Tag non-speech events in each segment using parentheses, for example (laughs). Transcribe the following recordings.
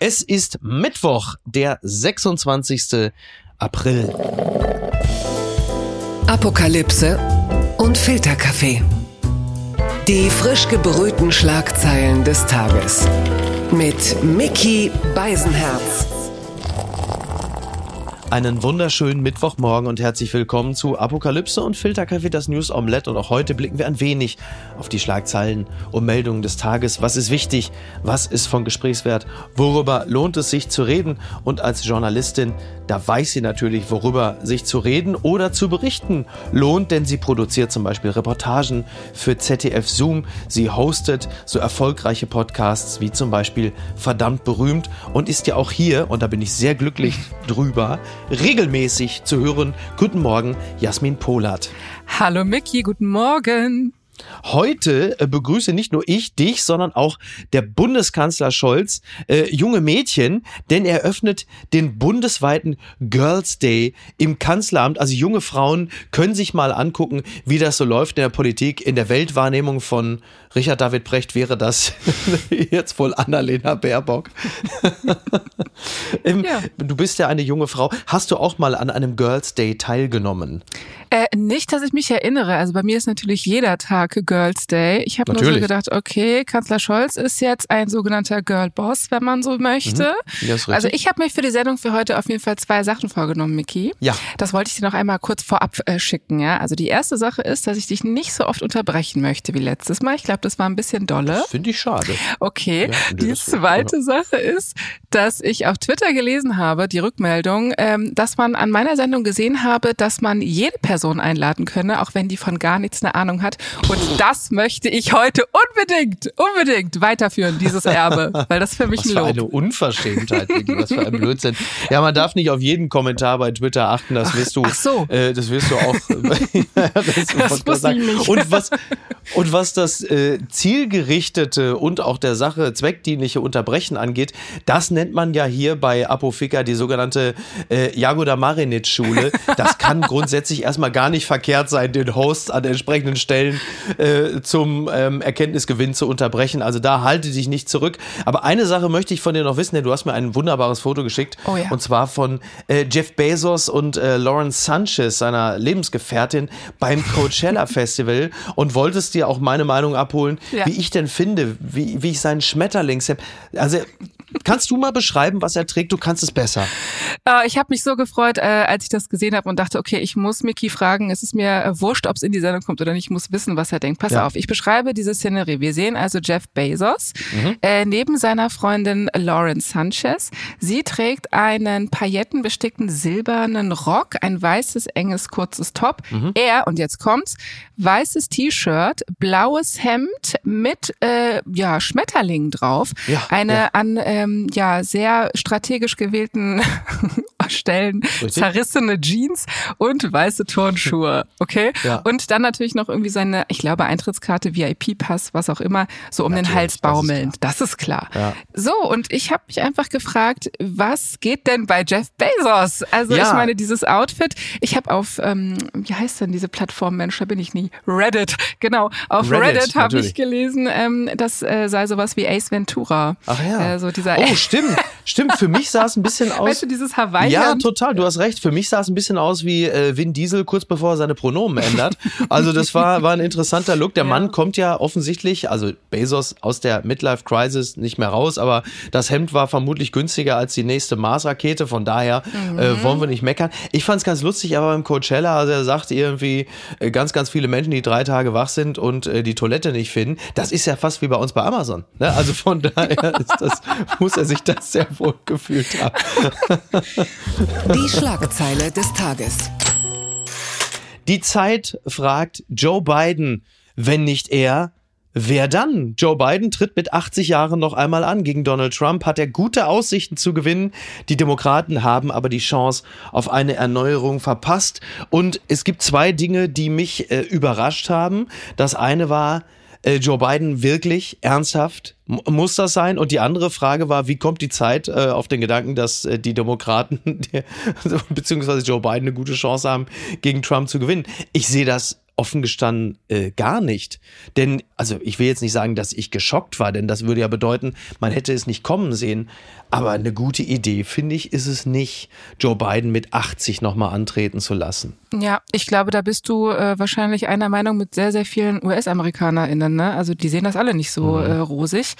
Es ist Mittwoch, der 26. April. Apokalypse und Filterkaffee. Die frisch gebrühten Schlagzeilen des Tages. Mit Mickey Beisenherz. Einen wunderschönen Mittwochmorgen und herzlich willkommen zu Apokalypse und Filterkaffee, das News Omelette. Und auch heute blicken wir ein wenig auf die Schlagzeilen und Meldungen des Tages. Was ist wichtig? Was ist von Gesprächswert? Worüber lohnt es sich zu reden? Und als Journalistin, da weiß sie natürlich, worüber sich zu reden oder zu berichten lohnt, denn sie produziert zum Beispiel Reportagen für ZDF Zoom. Sie hostet so erfolgreiche Podcasts wie zum Beispiel Verdammt berühmt und ist ja auch hier, und da bin ich sehr glücklich drüber, regelmäßig zu hören. Guten Morgen, Jasmin Polat. Hallo Mickey, guten Morgen. Heute äh, begrüße nicht nur ich dich, sondern auch der Bundeskanzler Scholz äh, junge Mädchen, denn er öffnet den bundesweiten Girls Day im Kanzleramt. Also junge Frauen können sich mal angucken, wie das so läuft in der Politik, in der Weltwahrnehmung von Richard David Brecht wäre das (laughs) jetzt wohl Annalena Baerbock. (laughs) ja. Du bist ja eine junge Frau. Hast du auch mal an einem Girls Day teilgenommen? Äh, nicht, dass ich mich erinnere. Also bei mir ist natürlich jeder Tag Girls Day. Ich habe nur so gedacht, okay, Kanzler Scholz ist jetzt ein sogenannter Girl Boss, wenn man so möchte. Mhm. Also ich habe mich für die Sendung für heute auf jeden Fall zwei Sachen vorgenommen, Miki. Ja. Das wollte ich dir noch einmal kurz vorab äh, schicken. Ja, also die erste Sache ist, dass ich dich nicht so oft unterbrechen möchte wie letztes Mal. Ich glaube, das war ein bisschen dolle. Finde ich schade. Okay. Ja, die zweite Sache ist, dass ich auf Twitter gelesen habe, die Rückmeldung, ähm, dass man an meiner Sendung gesehen habe, dass man jede Person Person einladen könne, auch wenn die von gar nichts eine Ahnung hat. Und das möchte ich heute unbedingt, unbedingt weiterführen, dieses Erbe, weil das für mich was ein Lob. für eine Unverschämtheit, was für ein Blödsinn. Ja, man darf nicht auf jeden Kommentar bei Twitter achten, das wirst du, ach so. Äh, das wirst du auch. (laughs) das, das ich nicht. Und was, und was das äh, zielgerichtete und auch der Sache zweckdienliche Unterbrechen angeht, das nennt man ja hier bei Apofika die sogenannte äh, Jagoda Marinic Schule. Das kann grundsätzlich erstmal gar nicht verkehrt sein, den Host an entsprechenden Stellen äh, zum ähm, Erkenntnisgewinn zu unterbrechen. Also da halte dich nicht zurück. Aber eine Sache möchte ich von dir noch wissen, denn du hast mir ein wunderbares Foto geschickt. Oh ja. Und zwar von äh, Jeff Bezos und äh, Lawrence Sanchez, seiner Lebensgefährtin, beim Coachella Festival und wolltest dir auch meine Meinung abholen, ja. wie ich denn finde, wie, wie ich seinen Schmetterlings. Also Kannst du mal beschreiben, was er trägt? Du kannst es besser. Äh, ich habe mich so gefreut, äh, als ich das gesehen habe und dachte, okay, ich muss Mickey fragen. Es ist mir äh, wurscht, ob es in die Sendung kommt oder nicht. Ich muss wissen, was er denkt. Pass ja. auf, ich beschreibe diese Szenerie. Wir sehen also Jeff Bezos mhm. äh, neben seiner Freundin Lauren Sanchez. Sie trägt einen paillettenbestickten silbernen Rock, ein weißes, enges, kurzes Top. Mhm. Er, und jetzt kommt's, weißes T-Shirt, blaues Hemd mit äh, ja, Schmetterlingen drauf. Ja, eine ja. an ähm, ja sehr strategisch gewählten (laughs) Stellen Richtig? zerrissene Jeans und weiße Turnschuhe. Okay? Ja. Und dann natürlich noch irgendwie seine, ich glaube, Eintrittskarte, VIP-Pass, was auch immer, so um natürlich, den Hals baumelnd. Das ist klar. Das ist klar. Ja. So, und ich habe mich einfach gefragt, was geht denn bei Jeff Bezos? Also ja. ich meine, dieses Outfit, ich habe auf, ähm, wie heißt denn diese Plattform, Mensch, da bin ich nie, Reddit, genau, auf Reddit, Reddit habe ich gelesen, ähm, das äh, sei sowas wie Ace Ventura. Ach ja. Äh, so dieser oh, stimmt, stimmt, für mich sah es ein bisschen (laughs) aus. Weißt du, dieses Hawaii. Ja, total, du hast recht. Für mich sah es ein bisschen aus wie äh, Vin Diesel kurz bevor er seine Pronomen ändert. Also das war, war ein interessanter Look. Der ja. Mann kommt ja offensichtlich, also Bezos aus der Midlife Crisis nicht mehr raus, aber das Hemd war vermutlich günstiger als die nächste Mars-Rakete. Von daher mhm. äh, wollen wir nicht meckern. Ich fand es ganz lustig, aber beim Coachella, also er sagt irgendwie äh, ganz, ganz viele Menschen, die drei Tage wach sind und äh, die Toilette nicht finden. Das ist ja fast wie bei uns bei Amazon. Ne? Also von (laughs) daher ist das, (laughs) muss er sich das sehr wohl gefühlt haben. (laughs) Die Schlagzeile des Tages. Die Zeit fragt Joe Biden, wenn nicht er, Wer dann? Joe Biden tritt mit 80 Jahren noch einmal an. Gegen Donald Trump hat er gute Aussichten zu gewinnen. Die Demokraten haben aber die Chance auf eine Erneuerung verpasst. Und es gibt zwei Dinge, die mich äh, überrascht haben. Das eine war, äh, Joe Biden wirklich ernsthaft? Muss das sein? Und die andere Frage war, wie kommt die Zeit äh, auf den Gedanken, dass äh, die Demokraten (laughs) die, beziehungsweise Joe Biden eine gute Chance haben, gegen Trump zu gewinnen? Ich sehe das offen gestanden äh, gar nicht. Denn, also ich will jetzt nicht sagen, dass ich geschockt war, denn das würde ja bedeuten, man hätte es nicht kommen sehen. Aber eine gute Idee, finde ich, ist es nicht, Joe Biden mit 80 nochmal antreten zu lassen. Ja, ich glaube, da bist du äh, wahrscheinlich einer Meinung mit sehr, sehr vielen US-AmerikanerInnen. Ne? Also die sehen das alle nicht so mhm. äh, rosig.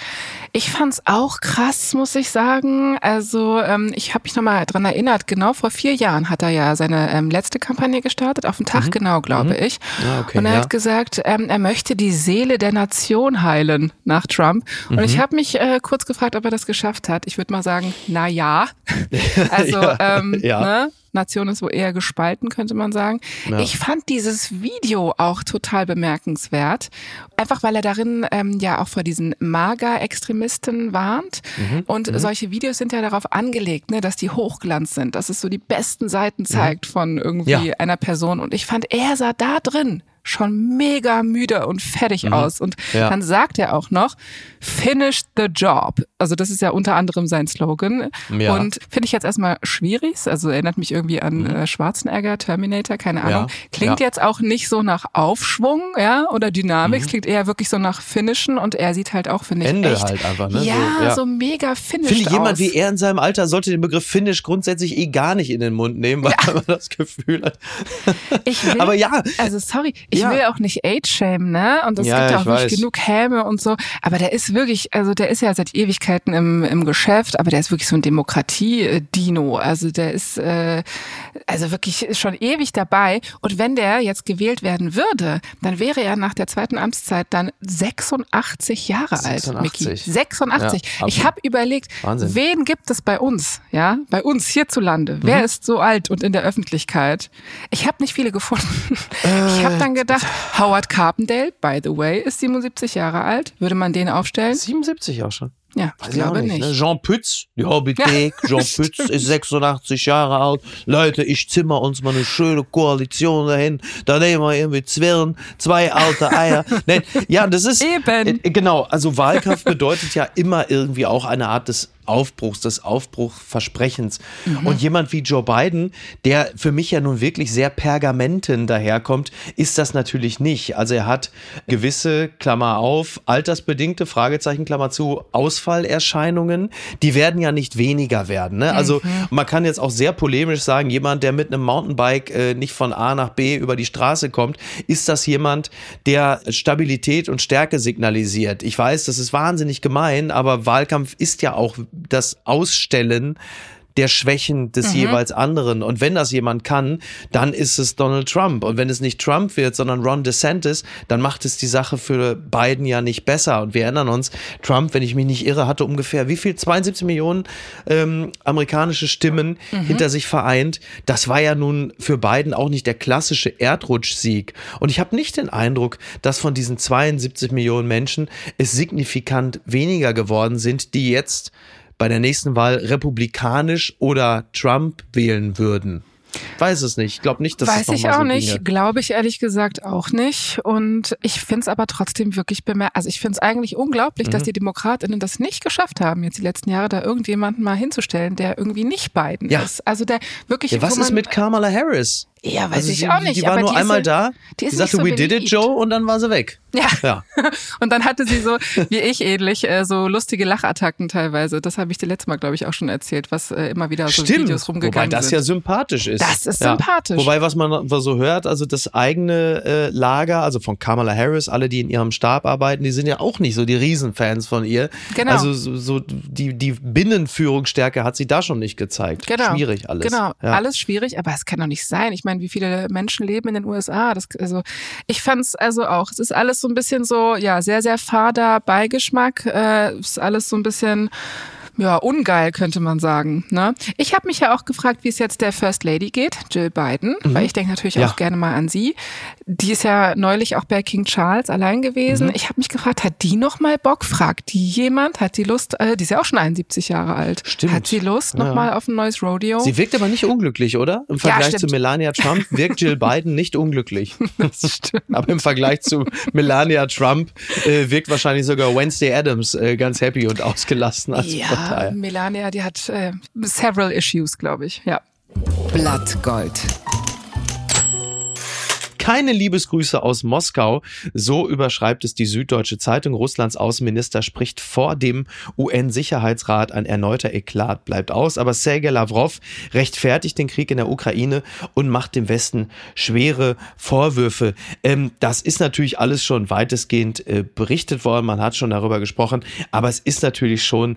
Ich fand's auch krass, muss ich sagen. Also ähm, ich habe mich nochmal dran erinnert, genau vor vier Jahren hat er ja seine ähm, letzte Kampagne gestartet, auf den Tag mhm. genau, glaube mhm. ich. Ja, okay, und er ja. hat gesagt, ähm, er möchte die Seele der Nation heilen nach Trump. Und ich mhm. habe mich äh, kurz gefragt, ob er das geschafft hat. Ich würde mal sagen, na ja. (laughs) Also ja, ähm, ja. Ne? Nation ist wohl eher gespalten, könnte man sagen. Ja. Ich fand dieses Video auch total bemerkenswert, einfach weil er darin ähm, ja auch vor diesen Mager-Extremisten warnt. Mhm. Und mhm. solche Videos sind ja darauf angelegt, ne, dass die Hochglanz sind, dass es so die besten Seiten mhm. zeigt mhm. von irgendwie ja. einer Person. Und ich fand, er sah da drin schon mega müde und fertig mhm. aus. Und ja. dann sagt er auch noch, finish the job. Also das ist ja unter anderem sein Slogan. Ja. Und finde ich jetzt erstmal schwierig. Also erinnert mich irgendwie an mhm. äh, Schwarzenegger, Terminator, keine Ahnung. Ja. Klingt jetzt auch nicht so nach Aufschwung, ja, oder Dynamik. Mhm. Klingt eher wirklich so nach Finishen und er sieht halt auch, finde ich, Ende echt, halt einfach, ne? Ja, so, so mega Finish. Finde jemand wie er in seinem Alter sollte den Begriff Finish grundsätzlich eh gar nicht in den Mund nehmen, weil (laughs) man das Gefühl hat. Ich will, Aber ja. Also sorry, ich ja. will auch nicht Age-Shame, ne? Und es ja, gibt ja auch wirklich genug Häme und so. Aber der ist wirklich, also der ist ja seit Ewigkeiten im, im Geschäft, aber der ist wirklich so ein Demokratie-Dino. Also der ist äh, also wirklich schon ewig dabei. Und wenn der jetzt gewählt werden würde, dann wäre er nach der zweiten Amtszeit dann 86 Jahre 86. alt, Mickey. 86. Ja, ich habe überlegt, Wahnsinn. wen gibt es bei uns, ja, bei uns hierzulande? Mhm. Wer ist so alt und in der Öffentlichkeit? Ich habe nicht viele gefunden. (laughs) Äh, ich habe dann gedacht, Howard Carpendale, by the way, ist 77 Jahre alt. Würde man den aufstellen? 77 auch schon. Ja, Weiß ich glaube nicht. nicht. Ne? Jean Pütz, die Hobbythek, (laughs) Jean (laughs) Pütz ist 86 Jahre alt. Leute, ich zimmer uns mal eine schöne Koalition dahin. Da nehmen wir irgendwie Zwirn, zwei alte Eier. (laughs) Nein, ja, das ist. Eben. Äh, genau, also Wahlkampf bedeutet ja immer irgendwie auch eine Art des Aufbruchs, des Aufbruchversprechens. Mhm. Und jemand wie Joe Biden, der für mich ja nun wirklich sehr pergamenten daherkommt, ist das natürlich nicht. Also er hat gewisse, Klammer auf, altersbedingte, Fragezeichen, Klammer zu, Ausfallerscheinungen, die werden ja nicht weniger werden. Ne? Also mhm. man kann jetzt auch sehr polemisch sagen, jemand, der mit einem Mountainbike äh, nicht von A nach B über die Straße kommt, ist das jemand, der Stabilität und Stärke signalisiert. Ich weiß, das ist wahnsinnig gemein, aber Wahlkampf ist ja auch das Ausstellen der Schwächen des mhm. jeweils anderen. Und wenn das jemand kann, dann ist es Donald Trump. Und wenn es nicht Trump wird, sondern Ron DeSantis, dann macht es die Sache für Biden ja nicht besser. Und wir erinnern uns, Trump, wenn ich mich nicht irre, hatte ungefähr wie viel? 72 Millionen ähm, amerikanische Stimmen mhm. hinter sich vereint. Das war ja nun für Biden auch nicht der klassische Erdrutschsieg. Und ich habe nicht den Eindruck, dass von diesen 72 Millionen Menschen es signifikant weniger geworden sind, die jetzt bei der nächsten Wahl republikanisch oder Trump wählen würden. Weiß es nicht. Ich glaube nicht, dass Weiß noch ich auch so nicht. Glaube ich ehrlich gesagt auch nicht. Und ich finde es aber trotzdem wirklich bemerkenswert. Also ich finde es eigentlich unglaublich, mhm. dass die DemokratInnen das nicht geschafft haben, jetzt die letzten Jahre da irgendjemanden mal hinzustellen, der irgendwie nicht Biden ja. ist. Also der wirklich. Ja, was ist mit Kamala Harris? Ja, weiß also ich sie, auch nicht. Die war nur die einmal da, die, die sagte, so we beliebt. did it, Joe, und dann war sie weg. Ja. ja. (laughs) und dann hatte sie so, wie ich ähnlich, äh, so lustige Lachattacken teilweise. Das habe ich dir letztes Mal, glaube ich, auch schon erzählt, was äh, immer wieder so Stimmt. Videos rumgegangen sind. Wobei das ja sympathisch ist. Das ist ja. sympathisch. Wobei, was man so hört, also das eigene äh, Lager, also von Kamala Harris, alle, die in ihrem Stab arbeiten, die sind ja auch nicht so die Riesenfans von ihr. Genau. Also so, so die, die Binnenführungsstärke hat sie da schon nicht gezeigt. Genau. Schwierig alles. Genau, ja. alles schwierig, aber es kann doch nicht sein. Ich meine, wie viele Menschen Menschen leben in den USA. Das, also ich fand es also auch. Es ist alles so ein bisschen so, ja, sehr, sehr fader Beigeschmack. Äh, ist alles so ein bisschen ja, ungeil, könnte man sagen. Ne? Ich habe mich ja auch gefragt, wie es jetzt der First Lady geht, Jill Biden, mhm. weil ich denke natürlich ja. auch gerne mal an sie. Die ist ja neulich auch bei King Charles allein gewesen. Mhm. Ich habe mich gefragt, hat die noch mal Bock? Fragt die jemand? Hat die Lust? Äh, die ist ja auch schon 71 Jahre alt. Stimmt. Hat sie Lust noch ja. mal auf ein neues Rodeo? Sie wirkt aber nicht unglücklich, oder? Im Vergleich ja, zu Melania Trump wirkt Jill Biden nicht unglücklich. (laughs) das stimmt. aber im Vergleich zu Melania Trump äh, wirkt wahrscheinlich sogar Wednesday Adams äh, ganz happy und ausgelassen als ja, Partei. Melania, die hat äh, several issues, glaube ich. Ja. Blattgold. keine Liebesgrüße aus Moskau. So überschreibt es die Süddeutsche Zeitung. Russlands Außenminister spricht vor dem UN-Sicherheitsrat. Ein erneuter Eklat bleibt aus. Aber Sergei Lavrov rechtfertigt den Krieg in der Ukraine und macht dem Westen schwere Vorwürfe. Ähm, das ist natürlich alles schon weitestgehend äh, berichtet worden. Man hat schon darüber gesprochen. Aber es ist natürlich schon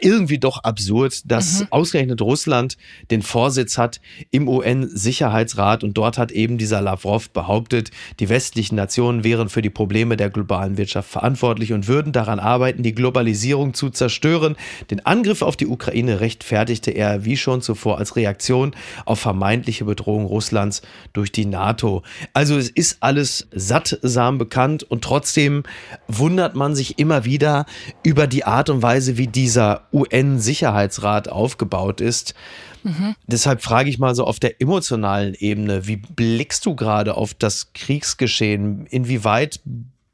irgendwie doch absurd, dass mhm. ausgerechnet Russland den Vorsitz hat im UN-Sicherheitsrat und dort hat eben dieser Lavrov behauptet, die westlichen Nationen wären für die Probleme der globalen Wirtschaft verantwortlich und würden daran arbeiten, die Globalisierung zu zerstören. Den Angriff auf die Ukraine rechtfertigte er wie schon zuvor als Reaktion auf vermeintliche Bedrohung Russlands durch die NATO. Also es ist alles sattsam bekannt und trotzdem wundert man sich immer wieder über die Art und Weise, wie dieser UN-Sicherheitsrat aufgebaut ist. Mhm. Deshalb frage ich mal so auf der emotionalen Ebene, wie blickst du gerade auf das Kriegsgeschehen? Inwieweit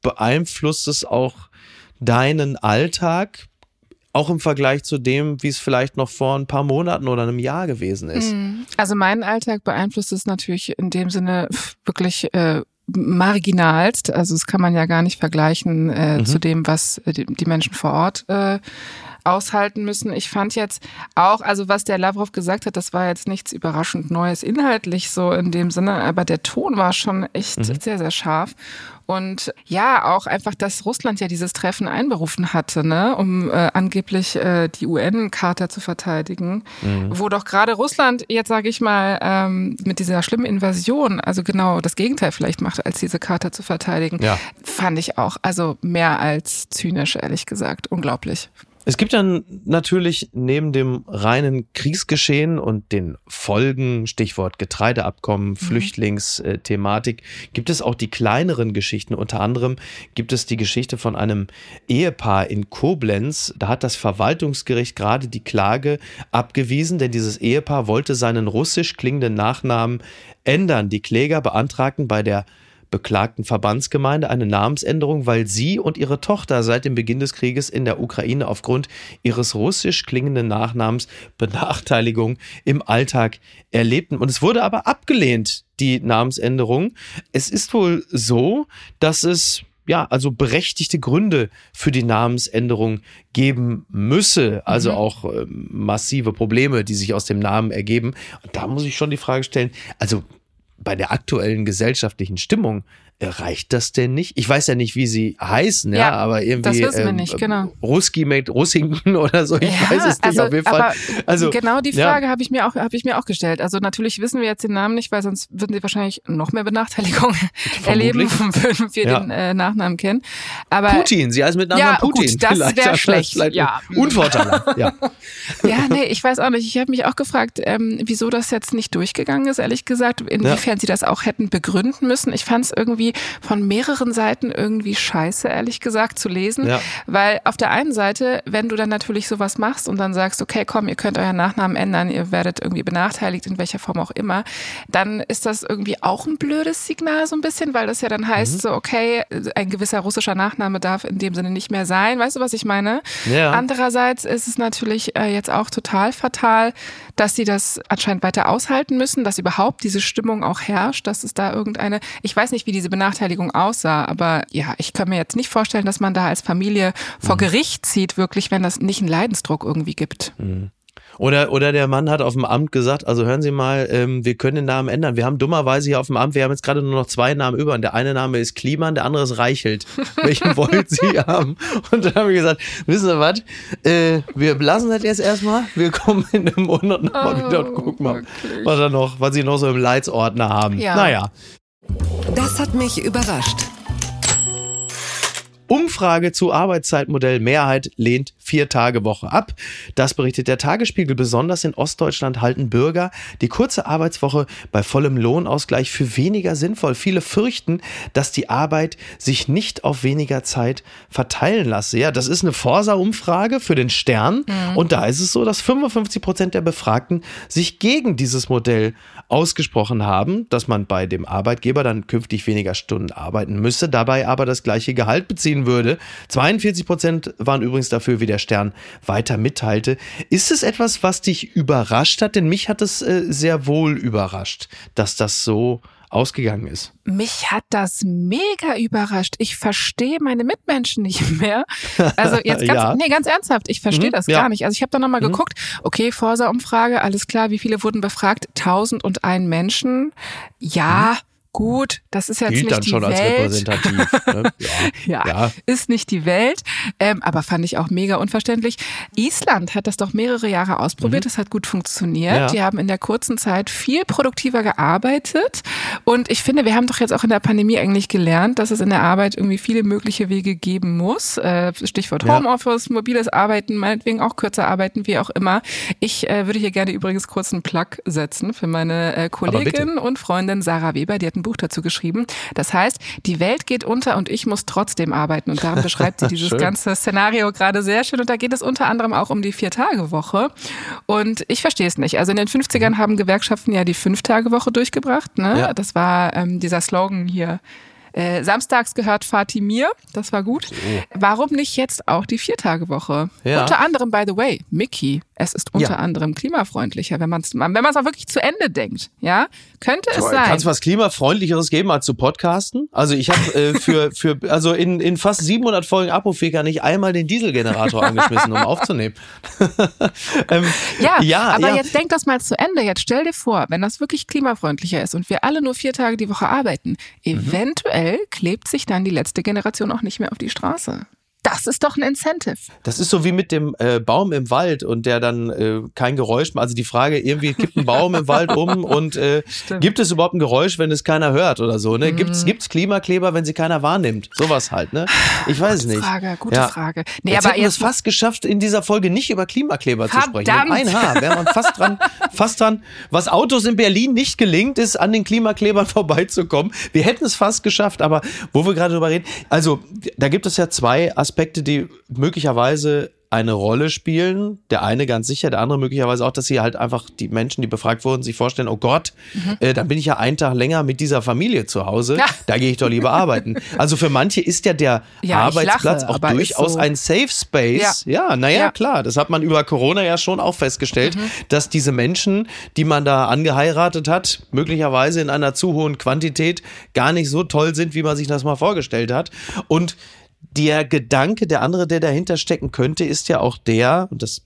beeinflusst es auch deinen Alltag? Auch im Vergleich zu dem, wie es vielleicht noch vor ein paar Monaten oder einem Jahr gewesen ist. Mhm. Also meinen Alltag beeinflusst es natürlich in dem Sinne wirklich äh, marginalst. Also das kann man ja gar nicht vergleichen äh, mhm. zu dem, was äh, die Menschen vor Ort äh, aushalten müssen. Ich fand jetzt auch, also was der Lavrov gesagt hat, das war jetzt nichts überraschend Neues inhaltlich so in dem Sinne, aber der Ton war schon echt mhm. sehr, sehr scharf. Und ja, auch einfach, dass Russland ja dieses Treffen einberufen hatte, ne, um äh, angeblich äh, die UN-Charta zu verteidigen, mhm. wo doch gerade Russland jetzt, sage ich mal, ähm, mit dieser schlimmen Invasion, also genau das Gegenteil vielleicht macht, als diese Charta zu verteidigen, ja. fand ich auch, also mehr als zynisch, ehrlich gesagt, unglaublich. Es gibt dann natürlich neben dem reinen Kriegsgeschehen und den Folgen, Stichwort Getreideabkommen, mhm. Flüchtlingsthematik, gibt es auch die kleineren Geschichten. Unter anderem gibt es die Geschichte von einem Ehepaar in Koblenz. Da hat das Verwaltungsgericht gerade die Klage abgewiesen, denn dieses Ehepaar wollte seinen russisch klingenden Nachnamen ändern. Die Kläger beantragten bei der beklagten Verbandsgemeinde eine Namensänderung, weil sie und ihre Tochter seit dem Beginn des Krieges in der Ukraine aufgrund ihres russisch klingenden Nachnamens Benachteiligung im Alltag erlebten. Und es wurde aber abgelehnt, die Namensänderung. Es ist wohl so, dass es ja, also berechtigte Gründe für die Namensänderung geben müsse, also mhm. auch äh, massive Probleme, die sich aus dem Namen ergeben. Und da muss ich schon die Frage stellen, also bei der aktuellen gesellschaftlichen Stimmung Reicht das denn nicht? Ich weiß ja nicht, wie sie heißen, ja, ja aber irgendwie. Das wissen wir ähm, nicht, genau. Ruski mit Russington (laughs) oder so, ich ja, weiß es nicht, also, auf jeden Fall. Also, genau die Frage ja. habe ich, mir auch, hab ich mir auch gestellt. Also natürlich wissen wir jetzt den Namen nicht, weil sonst würden sie wahrscheinlich noch mehr Benachteiligung (laughs) erleben, (laughs) würden wir den äh, Nachnamen kennen. Aber, Putin, sie heißt mit Nachnamen ja, Putin. Gut, das wäre schlecht. Ja. Unvorteilhaft, ja. ja, nee, ich weiß auch nicht. Ich habe mich auch gefragt, ähm, wieso das jetzt nicht durchgegangen ist, ehrlich gesagt, inwiefern sie das auch hätten begründen müssen. Ich fand es irgendwie von mehreren Seiten irgendwie scheiße, ehrlich gesagt, zu lesen. Ja. Weil auf der einen Seite, wenn du dann natürlich sowas machst und dann sagst, okay, komm, ihr könnt euren Nachnamen ändern, ihr werdet irgendwie benachteiligt, in welcher Form auch immer, dann ist das irgendwie auch ein blödes Signal so ein bisschen, weil das ja dann heißt, mhm. so, okay, ein gewisser russischer Nachname darf in dem Sinne nicht mehr sein. Weißt du, was ich meine? Ja. Andererseits ist es natürlich äh, jetzt auch total fatal, dass sie das anscheinend weiter aushalten müssen, dass überhaupt diese Stimmung auch herrscht, dass es da irgendeine, ich weiß nicht, wie diese Benachteiligung aussah, aber ja, ich kann mir jetzt nicht vorstellen, dass man da als Familie vor mhm. Gericht zieht, wirklich, wenn das nicht einen Leidensdruck irgendwie gibt. Mhm. Oder, oder der Mann hat auf dem Amt gesagt, also hören Sie mal, ähm, wir können den Namen ändern. Wir haben dummerweise hier auf dem Amt, wir haben jetzt gerade nur noch zwei Namen über und der eine Name ist Kliman, der andere ist Reichelt. (laughs) Welchen wollen Sie haben? Und dann haben wir gesagt, wissen Sie was, äh, wir lassen das jetzt erstmal, wir kommen in einem Monat nochmal oh, wieder und gucken mal, was, da noch, was Sie noch so im Leitsordner haben. Ja. Naja. Das hat mich überrascht. Umfrage zu Arbeitszeitmodell Mehrheit lehnt vier Tage Woche ab. Das berichtet der Tagesspiegel. Besonders in Ostdeutschland halten Bürger die kurze Arbeitswoche bei vollem Lohnausgleich für weniger sinnvoll. Viele fürchten, dass die Arbeit sich nicht auf weniger Zeit verteilen lasse. Ja, das ist eine Forsa-Umfrage für den Stern. Mhm. Und da ist es so, dass 55 Prozent der Befragten sich gegen dieses Modell ausgesprochen haben, dass man bei dem Arbeitgeber dann künftig weniger Stunden arbeiten müsse, dabei aber das gleiche Gehalt beziehen ziehen würde. 42 Prozent waren übrigens dafür, wie der Stern weiter mitteilte. Ist es etwas, was dich überrascht hat? Denn mich hat es äh, sehr wohl überrascht, dass das so ausgegangen ist. Mich hat das mega überrascht. Ich verstehe meine Mitmenschen nicht (laughs) mehr. Also jetzt (laughs) ganz, ja. nee, ganz ernsthaft, ich verstehe mhm, das ja. gar nicht. Also ich habe da nochmal mhm. geguckt, okay, Forsa-Umfrage, alles klar, wie viele wurden befragt? 1001 Menschen. Ja. Mhm gut, das ist jetzt Gilt nicht dann die schon Welt. als repräsentativ. (laughs) Ne? Ja. ja, ja, ist nicht die Welt, ähm, aber fand ich auch mega unverständlich. Island hat das doch mehrere Jahre ausprobiert, mhm. das hat gut funktioniert. Ja. Die haben in der kurzen Zeit viel produktiver gearbeitet und ich finde, wir haben doch jetzt auch in der Pandemie eigentlich gelernt, dass es in der Arbeit irgendwie viele mögliche Wege geben muss. Äh, Stichwort Homeoffice, mobiles Arbeiten, meinetwegen auch kürzer arbeiten, wie auch immer. Ich äh, würde hier gerne übrigens kurz einen Plug setzen für meine äh, Kollegin und Freundin Sarah Weber, die hat Buch dazu geschrieben. Das heißt, die Welt geht unter und ich muss trotzdem arbeiten. Und darum beschreibt sie (laughs) dieses ganze Szenario gerade sehr schön. Und da geht es unter anderem auch um die Vier-Tage-Woche. Und ich verstehe es nicht. Also in den 50ern mhm. haben Gewerkschaften ja die Fünf-Tage-Woche durchgebracht. Ne? Ja. Das war ähm, dieser Slogan hier. Äh, samstags gehört Fatih mir, das war gut. So. Warum nicht jetzt auch die Viertagewoche? Ja. Unter anderem, by the way, Mickey, es ist unter ja. anderem klimafreundlicher, wenn man es wenn man's auch wirklich zu Ende denkt. Ja, könnte es sein. Kann es was klimafreundlicheres geben als zu podcasten? Also ich habe äh, für (laughs) für also in in fast 700 Folgen Apotheker nicht einmal den Dieselgenerator angeschmissen, um aufzunehmen. (laughs) ähm, ja, ja, aber ja. jetzt denk das mal zu Ende. Jetzt stell dir vor, wenn das wirklich klimafreundlicher ist und wir alle nur vier Tage die Woche arbeiten, mhm. Eventuell klebt sich dann die letzte Generation auch nicht mehr auf die Straße. Das ist doch ein Incentive. Das ist so wie mit dem äh, Baum im Wald und der dann äh, kein Geräusch macht. Also die Frage, irgendwie kippt ein Baum im Wald um (laughs) und äh, gibt es überhaupt ein Geräusch, wenn es keiner hört oder so? Ne? Gibt's, mhm. gibt's Klimakleber, wenn sie keiner wahrnimmt? Sowas halt, ne? Ich weiß gute nicht. Frage, gute ja. Frage. Nee, jetzt aber hätten wir es fast geschafft, in dieser Folge nicht über Klimakleber Verdammt. zu sprechen. Mit ein Haar wäre man fast dran, fast dran. Was Autos in Berlin nicht gelingt, ist, an den Klimaklebern (laughs) vorbeizukommen. Wir hätten es fast geschafft, aber wo wir gerade drüber reden, also da gibt es ja zwei Aspekte, die möglicherweise eine Rolle spielen. Der eine ganz sicher, der andere möglicherweise auch, dass sie halt einfach die Menschen, die befragt wurden, sich vorstellen, oh Gott, mhm. äh, dann bin ich ja einen Tag länger mit dieser Familie zu Hause, ja. da gehe ich doch lieber arbeiten. Also für manche ist ja der ja, Arbeitsplatz lache, auch durchaus so ein Safe Space. Ja, ja naja, ja. klar, das hat man über Corona ja schon auch festgestellt, mhm. dass diese Menschen, die man da angeheiratet hat, möglicherweise in einer zu hohen Quantität gar nicht so toll sind, wie man sich das mal vorgestellt hat. Und der Gedanke, der andere, der dahinter stecken könnte, ist ja auch der, und das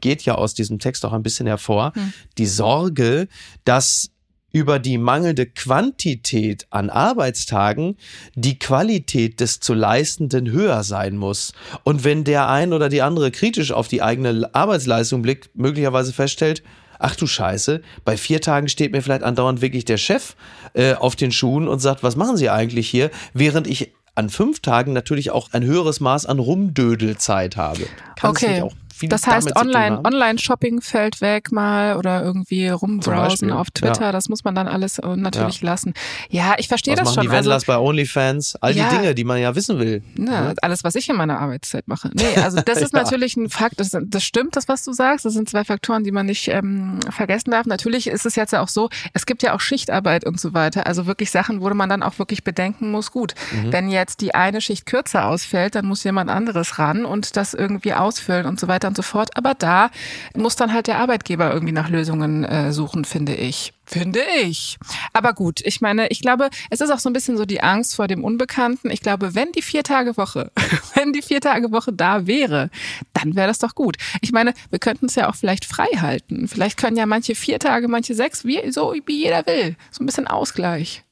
geht ja aus diesem Text auch ein bisschen hervor, hm. die Sorge, dass über die mangelnde Quantität an Arbeitstagen die Qualität des zu Leistenden höher sein muss. Und wenn der ein oder die andere kritisch auf die eigene Arbeitsleistung blickt, möglicherweise feststellt, ach du Scheiße, bei vier Tagen steht mir vielleicht andauernd wirklich der Chef äh, auf den Schuhen und sagt, was machen Sie eigentlich hier, während ich an fünf Tagen natürlich auch ein höheres Maß an Rumdödelzeit habe. Kann okay viel Das heißt, Online, Online-Shopping fällt weg mal oder irgendwie rumbrowsen auf Twitter. Ja. Das muss man dann alles äh, natürlich ja. lassen. Ja, ich verstehe das schon. Die Wendlers also, bei OnlyFans, all ja, die Dinge, die man ja wissen will. Ja, ne? Alles, was ich in meiner Arbeitszeit mache. Nee, also das (laughs) ist natürlich ein Fakt. Das, das, stimmt, das, was du sagst. Das sind zwei Faktoren, die man nicht ähm, vergessen darf. Natürlich ist es jetzt ja auch so, es gibt ja auch Schichtarbeit und so weiter. Also wirklich Sachen, wo man dann auch wirklich bedenken muss, gut, mhm. wenn jetzt die eine Schicht kürzer ausfällt, dann muss jemand anderes ran und das irgendwie ausfüllen und so weiter und so fort. Aber da muss dann halt der Arbeitgeber irgendwie nach Lösungen äh, suchen, finde ich. Finde ich. Aber gut, ich meine, ich glaube, es ist auch so ein bisschen so die Angst vor dem Unbekannten. Ich glaube, wenn die Vier-Tage-Woche, (laughs) wenn die Vier-Tage-Woche da wäre, dann wäre das doch gut. Ich meine, wir könnten es ja auch vielleicht frei halten. Vielleicht können ja manche vier Tage, manche sechs, wie, so wie jeder will. So ein bisschen Ausgleich.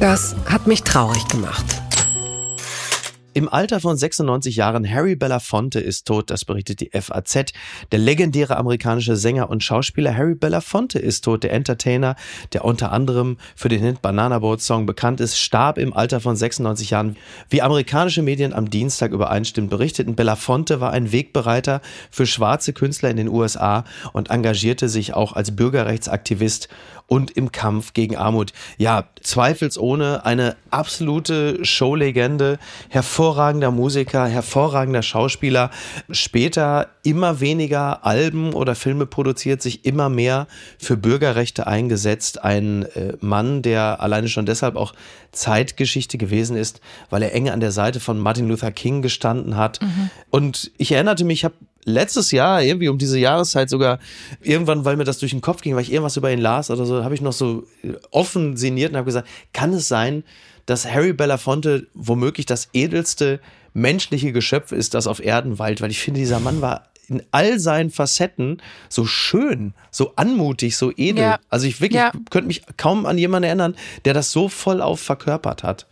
Das hat mich traurig gemacht. Im Alter von 96 Jahren Harry Belafonte ist tot, das berichtet die FAZ. Der legendäre amerikanische Sänger und Schauspieler Harry Belafonte ist tot. Der Entertainer, der unter anderem für den Hit Banana Boat Song bekannt ist, starb im Alter von 96 Jahren. Wie amerikanische Medien am Dienstag übereinstimmend berichteten, Belafonte war ein Wegbereiter für schwarze Künstler in den USA und engagierte sich auch als Bürgerrechtsaktivist und im Kampf gegen Armut. Ja, zweifelsohne eine absolute Showlegende, hervorragender Musiker, hervorragender Schauspieler, später immer weniger Alben oder Filme produziert, sich immer mehr für Bürgerrechte eingesetzt. Ein äh, Mann, der alleine schon deshalb auch Zeitgeschichte gewesen ist, weil er eng an der Seite von Martin Luther King gestanden hat. Mhm. Und ich erinnerte mich, ich habe letztes Jahr, irgendwie um diese Jahreszeit sogar, irgendwann, weil mir das durch den Kopf ging, weil ich irgendwas über ihn las oder so, habe ich noch so äh, offen sinniert und habe gesagt, kann es sein, dass Harry Belafonte womöglich das edelste menschliche Geschöpf ist, das auf Erden weilt, weil ich finde, dieser Mann war in all seinen Facetten so schön, so anmutig, so edel. Ja. Also ich wirklich ja. könnte mich kaum an jemanden erinnern, der das so voll auf verkörpert hat.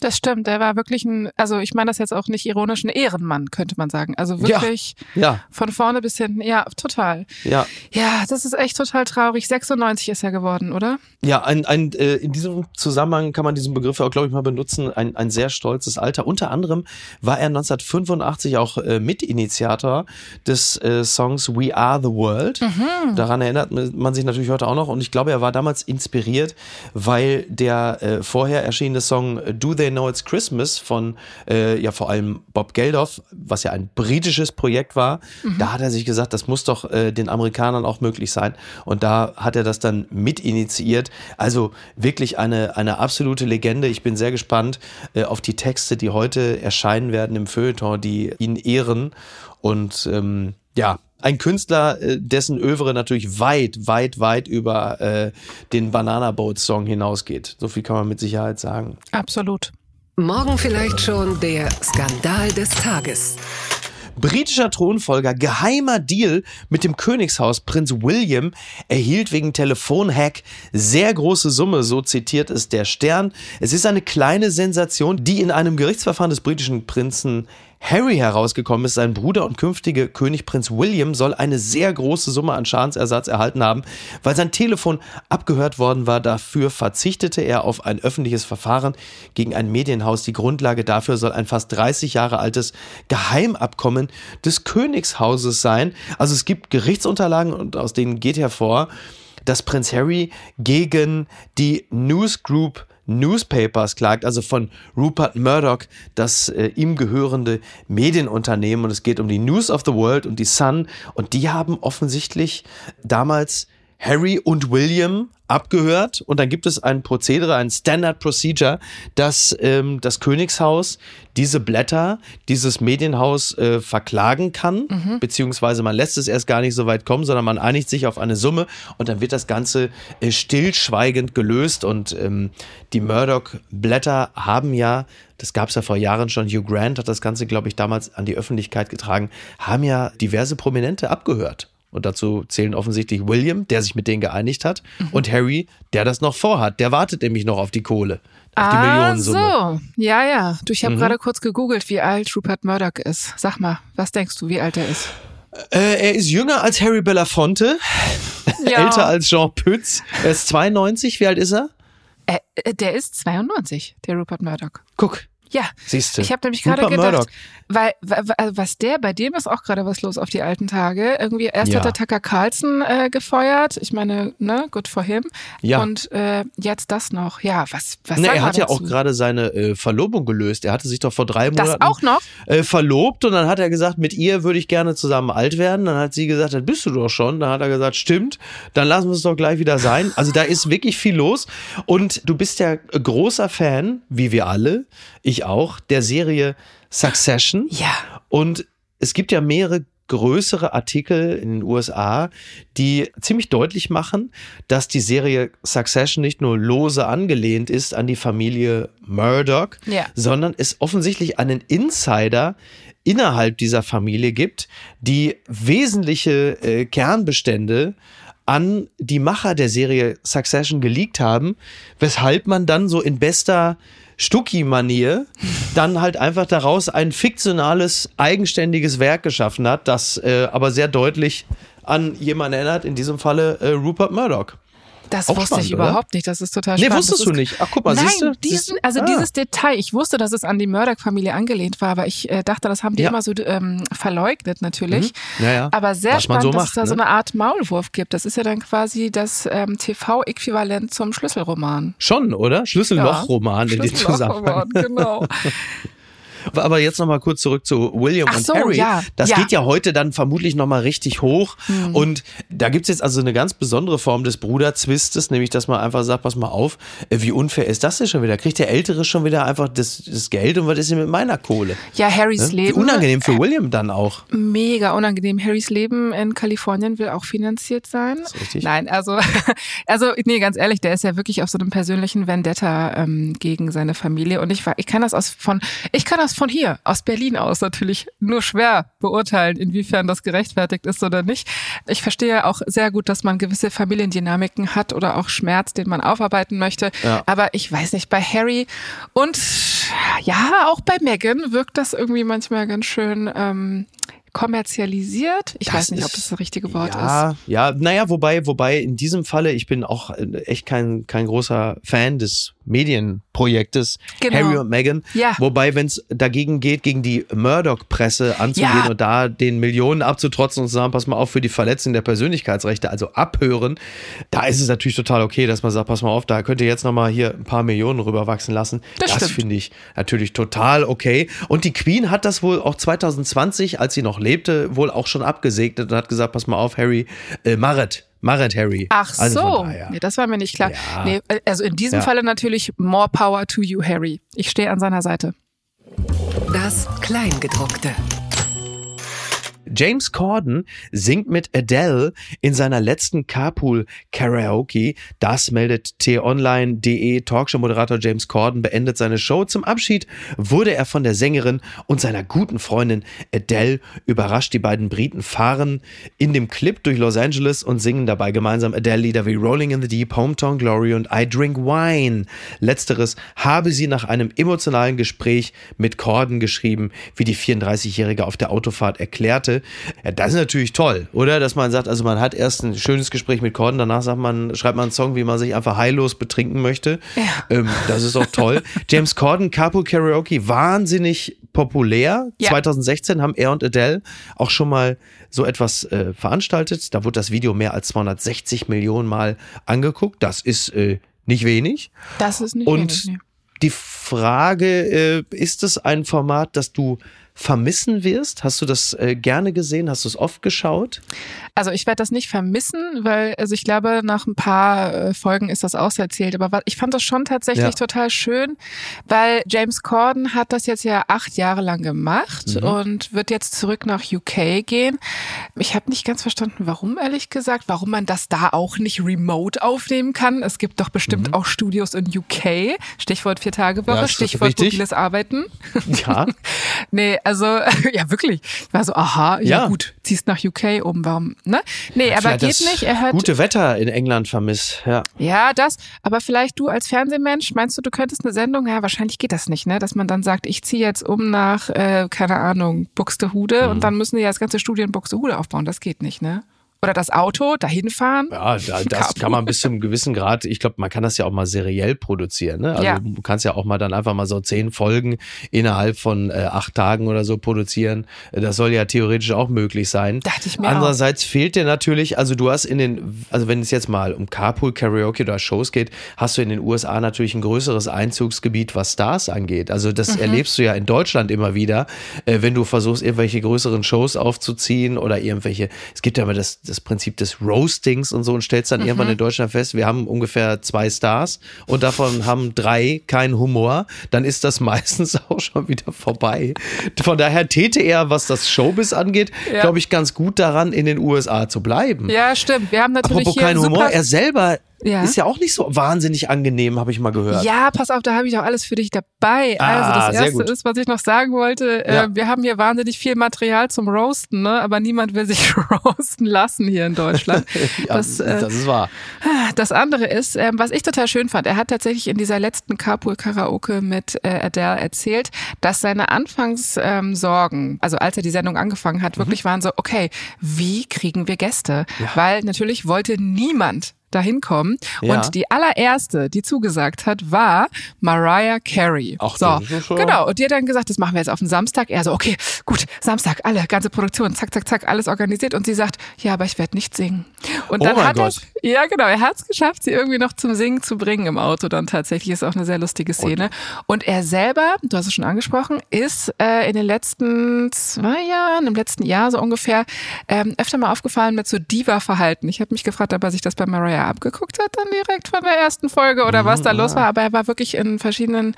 Das stimmt, er war wirklich ein, also ich meine das jetzt auch nicht ironisch, ein Ehrenmann, könnte man sagen. Also wirklich ja, ja. von vorne bis hinten, ja, total. Ja. Ja, das ist echt total traurig. 96 ist er geworden, oder? Ja, ein, ein, äh, in diesem Zusammenhang kann man diesen Begriff auch, glaube ich, mal benutzen, ein, ein sehr stolzes Alter. Unter anderem war er 1985 auch äh, Mitinitiator des äh, Songs We Are the World. Mhm. Daran erinnert man sich natürlich heute auch noch und ich glaube, er war damals inspiriert, weil der äh, vorher erschienene Song Do They They Know It's Christmas von äh, ja vor allem Bob Geldof, was ja ein britisches Projekt war, mhm. da hat er sich gesagt, das muss doch äh, den Amerikanern auch möglich sein. Und da hat er das dann mit initiiert. Also wirklich eine, eine absolute Legende. Ich bin sehr gespannt äh, auf die Texte, die heute erscheinen werden im Feuilleton, die ihn ehren. Und ähm, ja, ein Künstler, äh, dessen Övre natürlich weit, weit, weit über äh, den Banana Boat Song hinausgeht. So viel kann man mit Sicherheit sagen. Absolut. Morgen vielleicht schon der Skandal des Tages. Britischer Thronfolger, geheimer Deal mit dem Königshaus. Prinz William erhielt wegen Telefonhack sehr große Summe, so zitiert es der Stern. Es ist eine kleine Sensation, die in einem Gerichtsverfahren des britischen Prinzen Harry herausgekommen ist, sein Bruder und künftige König Prinz William soll eine sehr große Summe an Schadensersatz erhalten haben, weil sein Telefon abgehört worden war. Dafür verzichtete er auf ein öffentliches Verfahren gegen ein Medienhaus. Die Grundlage dafür soll ein fast 30 Jahre altes Geheimabkommen des Königshauses sein. Also es gibt Gerichtsunterlagen und aus denen geht hervor, dass Prinz Harry gegen die News Group Newspapers klagt, also von Rupert Murdoch, das äh, ihm gehörende Medienunternehmen. Und es geht um die News of the World und die Sun. Und die haben offensichtlich damals Harry und William abgehört und dann gibt es ein Prozedere, ein Standard Procedure, dass ähm, das Königshaus diese Blätter, dieses Medienhaus äh, verklagen kann, mhm. beziehungsweise man lässt es erst gar nicht so weit kommen, sondern man einigt sich auf eine Summe und dann wird das Ganze äh, stillschweigend gelöst und ähm, die Murdoch-Blätter haben ja, das gab es ja vor Jahren schon, Hugh Grant hat das Ganze, glaube ich, damals an die Öffentlichkeit getragen, haben ja diverse Prominente abgehört. Und dazu zählen offensichtlich William, der sich mit denen geeinigt hat, mhm. und Harry, der das noch vorhat. Der wartet nämlich noch auf die Kohle. Auf die ah, Millionensumme. so. Ja, ja. Du, ich habe mhm. gerade kurz gegoogelt, wie alt Rupert Murdoch ist. Sag mal, was denkst du, wie alt er ist? Äh, er ist jünger als Harry Belafonte, (laughs) ja. älter als Jean Pütz. Er ist 92. Wie alt ist er? Äh, äh der ist 92, der Rupert Murdoch. Guck, ja, Siehste. ich habe nämlich gerade gedacht, Murdoch. weil, also was der, bei dem ist auch gerade was los auf die alten Tage. Irgendwie erst ja. hat er Tucker Carlson äh, gefeuert. Ich meine, ne, good for him. Ja. Und äh, jetzt das noch. Ja, was, was ne, Er hat ja auch gerade seine äh, Verlobung gelöst. Er hatte sich doch vor drei Monaten das auch noch? Äh, verlobt und dann hat er gesagt, mit ihr würde ich gerne zusammen alt werden. Dann hat sie gesagt, das bist du doch schon. Dann hat er gesagt, stimmt, dann lassen wir es doch gleich wieder sein. Also da ist wirklich viel los. Und du bist ja großer Fan, wie wir alle ich auch, der Serie Succession. (gasps) Ja. Und es gibt ja mehrere größere Artikel in den USA, die ziemlich deutlich machen, dass die Serie Succession nicht nur lose angelehnt ist an die Familie Murdoch, ja. sondern es offensichtlich einen Insider innerhalb dieser Familie gibt, die wesentliche äh, Kernbestände an die Macher der Serie Succession geleakt haben, weshalb man dann so in bester Stucki-Manier dann halt einfach daraus ein fiktionales, eigenständiges Werk geschaffen hat, das äh, aber sehr deutlich an jemanden erinnert, in diesem Falle äh, Rupert Murdoch. Das auch wusste spannend, ich überhaupt nicht. Das ist total spannend. Nee, wusstest du nicht. Ach, guck mal, Nein, siehst du? Diesen, also ah. dieses Detail. Ich wusste, dass es an die Murdoch-Familie angelehnt war, aber ich äh, dachte, das haben die ja. immer so ähm, verleugnet natürlich. Mhm. Ja, ja. Aber sehr Was spannend, so dass macht, es da ne? so eine Art Maulwurf gibt. Das ist ja dann quasi das ähm, TV-Äquivalent zum Schlüsselroman. Schon, oder? Schlüssellochroman ja, in dem Zusammenhang. genau. (laughs) aber jetzt nochmal kurz zurück zu William Ach und so, Harry. ja, Das ja. geht ja heute dann vermutlich nochmal richtig hoch. Mhm. Und da gibt's jetzt also eine ganz besondere Form des Bruderzwistes, nämlich dass man einfach sagt, pass mal auf, äh, wie unfair ist das denn schon wieder? Kriegt der Ältere schon wieder einfach das, das Geld und was ist denn mit meiner Kohle? Ja, Harrys Ne? Wie Leben. unangenehm für William dann auch. Mega unangenehm. Harrys Leben in Kalifornien will auch finanziert sein. ist richtig. Nein, also, (laughs) also, nee, ganz ehrlich, der ist ja wirklich auf so einem persönlichen Vendetta ähm, gegen seine Familie. Und ich war, ich kann das aus von, ich kann das von hier, aus Berlin aus natürlich nur schwer beurteilen, inwiefern das gerechtfertigt ist oder nicht. Ich verstehe auch sehr gut, dass man gewisse Familiendynamiken hat oder auch Schmerz, den man aufarbeiten möchte. Ja. Aber ich weiß nicht, bei Harry und ja, auch bei Meghan wirkt das irgendwie manchmal ganz schön ähm, kommerzialisiert. Ich Das weiß nicht, ob das das richtige Wort ja, ist. Ja, naja, wobei, wobei in diesem Falle, ich bin auch äh, echt kein, kein großer Fan des Medienprojektes Genau. Harry und Meghan. Ja. Wobei, wenn es dagegen geht, gegen die Murdoch-Presse anzugehen Ja. und da den Millionen abzutrotzen und zu sagen, pass mal auf für die Verletzung der Persönlichkeitsrechte, also abhören, da ist es natürlich total okay, dass man sagt, pass mal auf, da könnt ihr jetzt nochmal hier ein paar Millionen rüberwachsen lassen. Das das finde ich natürlich total okay. Und die Queen hat das wohl auch 2020, als sie noch lebte, wohl auch schon abgesegnet und hat gesagt, pass mal auf, Harry, äh, Maret, Maret Harry. Ach Also so, nee, das war mir nicht klar. Ja. Nee, also in diesem Ja. Falle natürlich more power to you, Harry. Ich stehe an seiner Seite. Das Kleingedruckte. James Corden singt mit Adele in seiner letzten Carpool Karaoke. Das meldet t-online.de. Talkshow-Moderator James Corden beendet seine Show. Zum Abschied wurde er von der Sängerin und seiner guten Freundin Adele überrascht. Die beiden Briten fahren in dem Clip durch Los Angeles und singen dabei gemeinsam Adele-Lieder wie Rolling in the Deep, Hometown Glory und I Drink Wine. Letzteres habe sie nach einem emotionalen Gespräch mit Corden geschrieben, wie die 34-Jährige auf der Autofahrt erklärte. Ja, das ist natürlich toll, oder? Dass man sagt, also man hat erst ein schönes Gespräch mit Corden, danach sagt man, schreibt man einen Song, wie man sich einfach heillos betrinken möchte. Ähm, das ist auch toll. (laughs) James Corden, Carpool Karaoke, wahnsinnig populär. Ja. 2016 haben er und Adele auch schon mal so etwas äh, veranstaltet. Da wurde das Video mehr als 260 Millionen Mal angeguckt. Das ist äh, nicht wenig. Das ist nicht Und wenig, nee. die Frage, äh, ist es ein Format, das du vermissen wirst? Hast du das äh, gerne gesehen? Hast du es oft geschaut? Also ich werde das nicht vermissen, weil also ich glaube, nach ein paar äh, Folgen ist das auserzählt. Aber ich fand das schon tatsächlich Ja. total schön, weil James Corden hat das jetzt ja acht Jahre lang gemacht Mhm. und wird jetzt zurück nach UK gehen. Ich habe nicht ganz verstanden, warum, ehrlich gesagt, warum man das da auch nicht remote aufnehmen kann. Es gibt doch bestimmt auch Studios in UK. Stichwort Vier-Tage-Woche, Mhm. Ja, ist das Stichwort richtig? mobiles Arbeiten. Ja. (laughs) Nee, also (laughs) ja wirklich. Ich war so, aha, ja, Ja. gut, ziehst nach UK um, warum, ne? Nee, aber Vielleicht geht nicht. Er hört Gute Wetter in England vermisst. Ja. ja, das, aber vielleicht du als Fernsehmensch, meinst du, du könntest eine Sendung, ja, wahrscheinlich geht das nicht, ne? Dass man dann sagt, ich ziehe jetzt um nach, äh, keine Ahnung, Buxtehude Mhm. und dann müssen die ja das ganze Studio in Buxtehude aufbauen. Das geht nicht, ne? Oder das Auto dahin fahren. Ja, da, das kann man bis zu einem gewissen Grad, ich glaube, man kann das ja auch mal seriell produzieren. Ne? Also Ja. du kannst ja auch mal dann einfach mal so zehn Folgen innerhalb von äh, acht Tagen oder so produzieren. Das soll ja theoretisch auch möglich sein. Dachte ich mir Andererseits fehlt dir natürlich, also du hast in den, also wenn es jetzt mal um Carpool Karaoke oder Shows geht, hast du in den USA natürlich ein größeres Einzugsgebiet, was Stars angeht. Also das Mhm. erlebst du ja in Deutschland immer wieder, äh, wenn du versuchst, irgendwelche größeren Shows aufzuziehen oder irgendwelche, es gibt ja immer das, das Prinzip des Roastings und so und stellst dann irgendwann in Deutschland fest, wir haben ungefähr zwei Stars und davon haben drei keinen Humor, dann ist das (laughs) meistens auch schon wieder vorbei. Von daher täte er, was das Showbiz angeht, Ja. glaube ich, ganz gut daran, in den USA zu bleiben. Ja, stimmt. Wir haben natürlich Apropos hier kein Humor, er selber Ja. ist ja auch nicht so wahnsinnig angenehm, habe ich mal gehört. Ja, pass auf, da habe ich auch alles für dich dabei. Ah, also das erste ist, was ich noch sagen wollte, Ja. äh, wir haben hier wahnsinnig viel Material zum Roasten, ne? aber niemand will sich (laughs) roasten lassen hier in Deutschland. (laughs) Ja, das, äh, das ist wahr. das andere ist, ähm, was ich total schön fand, er hat tatsächlich in dieser letzten Carpool Karaoke mit äh, Adele erzählt, dass seine Anfangssorgen, ähm, also als er die Sendung angefangen hat, wirklich waren so, okay, wie kriegen wir Gäste? Weil natürlich wollte niemand dahin kommen. Ja. Und die allererste, die zugesagt hat, war Mariah Carey. Ach, so, genau. Und die hat dann gesagt, das machen wir jetzt auf den Samstag. Er so, okay, gut, Samstag, alle, ganze Produktion, zack, zack, zack, alles organisiert. Und sie sagt, ja, aber ich werde nicht singen. Und Oh dann mein hat Gott. er, ja genau, er hat es geschafft, sie irgendwie noch zum Singen zu bringen im Auto. Dann tatsächlich ist auch eine sehr lustige Szene. Und, er selber, du hast es schon angesprochen, ist äh, in den letzten zwei Jahren, im letzten Jahr so ungefähr, ähm, öfter mal aufgefallen mit so Diva-Verhalten. Ich habe mich gefragt, ob er sich das bei Mariah abgeguckt hat, dann direkt von der ersten Folge oder was da los war. Aber er war wirklich in verschiedenen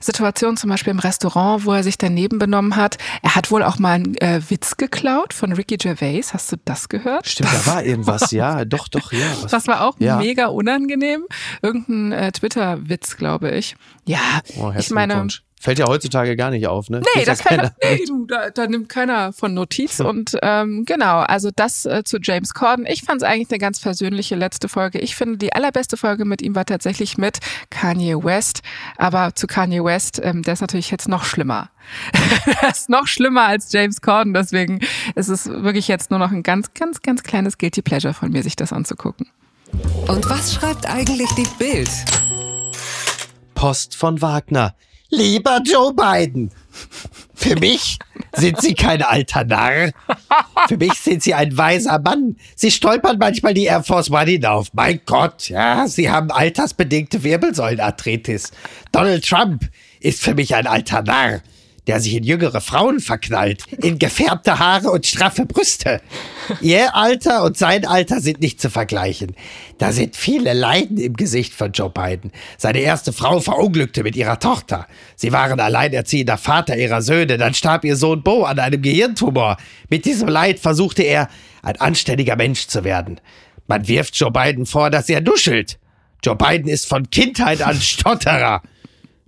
Situationen, zum Beispiel im Restaurant, wo er sich daneben benommen hat. Er hat wohl auch mal einen äh, Witz geklaut von Ricky Gervais. Hast du das gehört? Stimmt, da war irgendwas, (laughs) ja, doch, doch, ja. Was- Das war auch Ja. mega unangenehm. Irgendein äh, Twitter-Witz, glaube ich. Ja, Oh, ich meine, Glückwunsch. Fällt ja heutzutage gar nicht auf, ne? Nee, das fällt, keiner nee, du, da, da nimmt keiner von Notiz. Und ähm, genau, also das äh, zu James Corden. Ich fand es eigentlich eine ganz versöhnliche letzte Folge. Ich finde, die allerbeste Folge mit ihm war tatsächlich mit Kanye West. Aber zu Kanye West, ähm, der ist natürlich jetzt noch schlimmer. (laughs) der ist noch schlimmer als James Corden. Deswegen ist es wirklich jetzt nur noch ein ganz, ganz, ganz kleines Guilty Pleasure von mir, sich das anzugucken. Und was schreibt eigentlich die Bild? Post von Wagner. Lieber Joe Biden, für mich sind Sie kein alter Narr. Für mich sind Sie ein weiser Mann. Sie stolpern manchmal die Air Force One hinauf. Mein Gott, ja, Sie haben altersbedingte Wirbelsäulenarthritis. Donald Trump ist für mich ein alter Narr, der sich in jüngere Frauen verknallt, in gefärbte Haare und straffe Brüste. Ihr Alter und sein Alter sind nicht zu vergleichen. Da sind viele Leiden im Gesicht von Joe Biden. Seine erste Frau verunglückte mit ihrer Tochter. Sie waren alleinerziehender Vater ihrer Söhne. Dann starb ihr Sohn Bo an einem Gehirntumor. Mit diesem Leid versuchte er, ein anständiger Mensch zu werden. Man wirft Joe Biden vor, dass er duschelt. Joe Biden ist von Kindheit an Stotterer.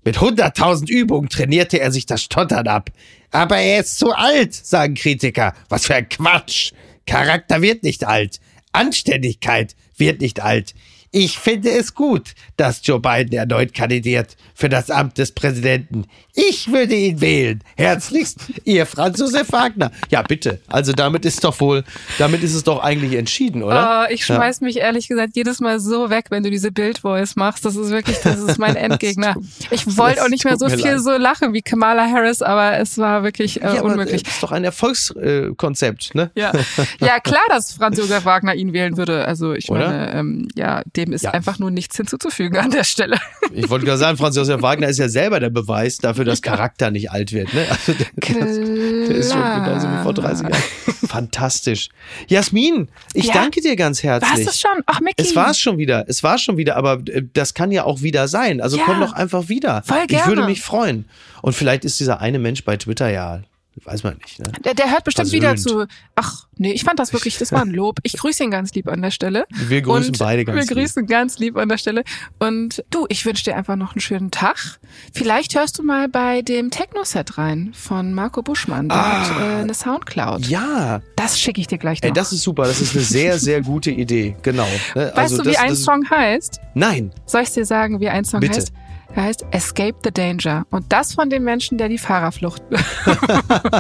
Mit 100.000 Übungen trainierte er sich das Stottern ab. Aber er ist zu alt, sagen Kritiker. Was für ein Quatsch. Charakter wird nicht alt. Anständigkeit wird nicht alt. Ich finde es gut, dass Joe Biden erneut kandidiert für das Amt des Präsidenten. Ich würde ihn wählen. Herzlichst, Ihr Franz Josef Wagner. Ja, bitte. Also damit ist doch wohl, damit ist es doch eigentlich entschieden, oder? Oh, ich schmeiß mich ehrlich gesagt jedes Mal so weg, wenn du diese Bildvoice machst. Das ist wirklich, das ist mein (laughs) Endgegner. Ich wollte auch nicht mehr so viel leid. so lachen wie Kamala Harris, aber es war wirklich äh, Ja, aber unmöglich. Das ist doch ein Erfolgskonzept, ne? Ja. ja, klar, (laughs) dass Franz Josef Wagner ihn wählen würde. Also ich Oder? meine, ähm, ja, dem ist Ja. einfach nur nichts hinzuzufügen an der Stelle. (laughs) Ich wollte gerade sagen, Franz Josef Wagner ist ja selber der Beweis dafür, dass Charakter nicht alt wird. Ne? Also der, der ist schon genauso wie vor 30 Jahren. Fantastisch. Jasmin, ich Ja? danke dir ganz Warst herzlich. du schon? Ach, Mickey. Es war's schon wieder. Es war schon wieder, aber äh, das kann ja auch wieder sein. Also Ja. komm doch einfach wieder. Voll Ich würde gerne. mich freuen. Und vielleicht ist dieser eine Mensch bei Twitter ja, weiß man nicht. Ne? Der, der hört bestimmt Versöhnt. wieder zu. Ach, nee, ich fand das wirklich, das war ein (laughs) Lob. Ich grüße ihn ganz lieb an der Stelle. Wir grüßen Und beide ganz Wir lieb. grüßen ganz lieb an der Stelle. Und du, ich wünsche dir einfach noch einen schönen Tag. Vielleicht hörst du mal bei dem Techno-Set rein von Marco Buschmann. Der Ah. hat äh, eine Soundcloud. Ja, Das schicke ich dir gleich noch. ey, das ist super. Das ist eine sehr, sehr gute Idee. Genau. Ne? weißt Also du, wie das- ein das Song heißt? Nein. Soll ich dir sagen, wie ein Song Bitte. heißt? Er heißt Escape the Danger. Und das von dem Menschen, der die Fahrerflucht.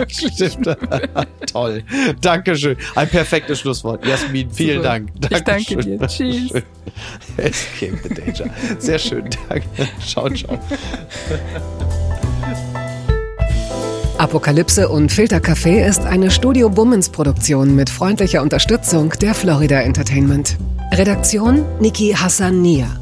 Stimmt. (laughs) Toll. Dankeschön. Ein perfektes Schlusswort. Jasmin, vielen Super. Dank. Ich danke Dankeschön. dir. Tschüss. Escape the Danger. Sehr schön. Danke. Ciao, ciao. Apokalypse und Filtercafé ist eine Studio Bummens Produktion mit freundlicher Unterstützung der Florida Entertainment. Redaktion Niki Hassania.